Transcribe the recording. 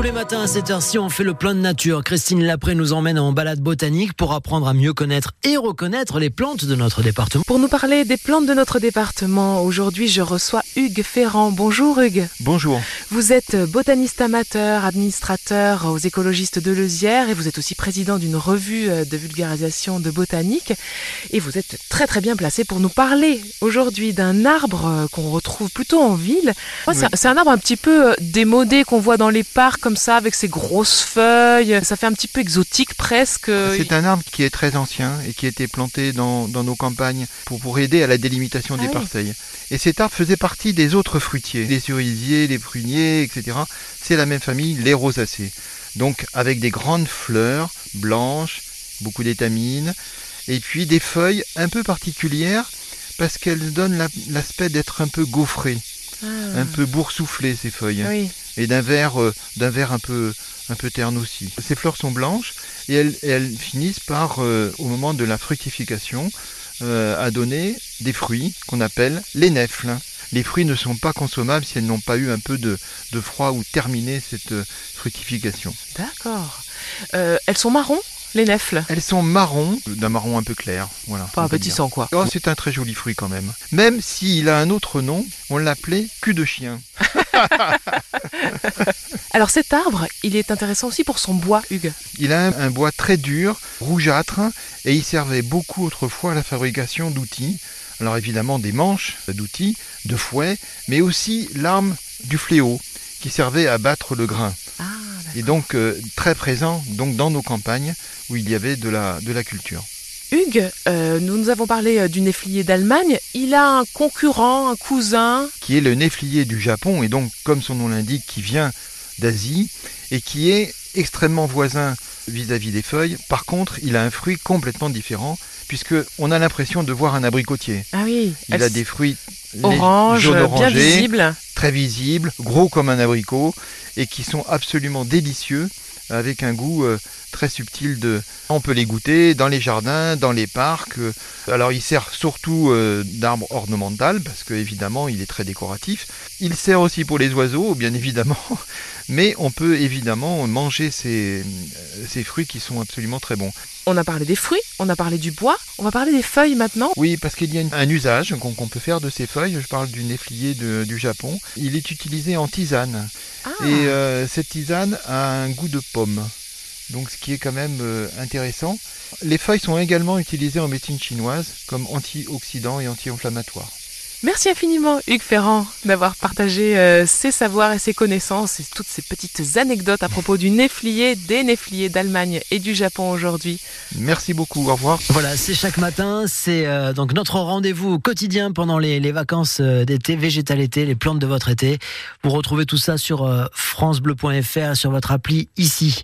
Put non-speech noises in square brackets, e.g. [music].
Tous les matins à cette heure-ci, on fait le plein de nature. Christine Lapré nous emmène en balade botanique pour apprendre à mieux connaître et reconnaître les plantes de notre département. Pour nous parler des plantes de notre département, aujourd'hui je reçois Hugues Ferrand. Bonjour Hugues. Bonjour. Vous êtes botaniste amateur, administrateur aux écologistes de Leusière et vous êtes aussi président d'une revue de vulgarisation de botanique. Et vous êtes très très bien placé pour nous parler aujourd'hui d'un arbre qu'on retrouve plutôt en ville. Oui. C'est un arbre un petit peu démodé qu'on voit dans les parcs comme ça avec ses grosses feuilles. Ça fait un petit peu exotique presque. C'est un arbre qui est très ancien et qui a été planté dans, dans nos campagnes pour, pour aider à la délimitation Ah des oui. parcelles. Et cet arbre faisait partie des autres fruitiers, les cerisiers, les pruniers, etc. C'est la même famille, les rosacées. Donc avec des grandes fleurs blanches, beaucoup d'étamines, et puis des feuilles un peu particulières parce qu'elles donnent la- l'aspect d'être un peu gaufrées, Ah. un peu boursouflées ces feuilles. Oui. et d'un vert, euh, d'un vert un peu, un peu terne aussi. Ces fleurs sont blanches et elles, elles finissent par, euh, au moment de la fructification, euh, à donner des fruits qu'on appelle les nèfles. Les fruits ne sont pas consommables si elles n'ont pas eu un peu de, de froid ou terminé cette fructification. D'accord. Euh, elles sont marrons, les nèfles Elles sont marrons, d'un marron un peu clair. Voilà, Pas appétissant quoi. Oh, c'est un très joli fruit quand même. Même s'il a un autre nom, on l'appelait cul de chien. [laughs] Alors cet arbre, il est intéressant aussi pour son bois, Hugues. Il a un, un bois très dur, rougeâtre, et il servait beaucoup autrefois à la fabrication d'outils. Alors évidemment des manches d'outils, de fouets, mais aussi l'arme du fléau, qui servait à battre le grain. Et donc euh, très présent donc dans nos campagnes où il y avait de la, de la culture. Hugues, euh, nous nous avons parlé euh, du néflier d'Allemagne. Il a un concurrent, un cousin. qui est le néflier du Japon, et donc, comme son nom l'indique, qui vient d'Asie, et qui est extrêmement voisin vis-à-vis des feuilles. Par contre, il a un fruit complètement différent, puisque on a l'impression de voir un abricotier. Ah oui. Il a des fruits orange, jaune bien orangé, visible. Très visibles, gros comme un abricot, et qui sont absolument délicieux, avec un goût euh, très subtil de... On peut les goûter dans les jardins, dans les parcs. euh. Alors il sert surtout euh, d'arbre ornemental, parce que évidemment il est très décoratif. Il sert aussi pour les oiseaux, bien évidemment, [laughs] mais on peut évidemment manger ces, ces fruits qui sont absolument très bons. On a parlé des fruits, on a parlé du bois, on va parler des feuilles maintenant. Oui, parce qu'il y a un usage qu'on peut faire de ces feuilles. Je parle du néflier de- du Japon. Il est utilisé en tisane. Ah, Et euh, cette tisane a un goût de pomme. Donc ce qui est quand même euh, intéressant. Les feuilles sont également utilisées en médecine chinoise comme antioxydants et anti-inflammatoires. Merci infiniment Hugues Ferrand d'avoir partagé euh, ses savoirs et ses connaissances et toutes ces petites anecdotes à propos du néflier, des néfliers d'Allemagne et du Japon aujourd'hui. Merci beaucoup, au revoir. Voilà, c'est chaque matin, c'est euh, donc notre rendez-vous quotidien pendant les, les vacances euh, d'été, végétal été, les plantes de votre été. Vous retrouvez tout ça sur euh, francebleu.fr, sur votre appli ici.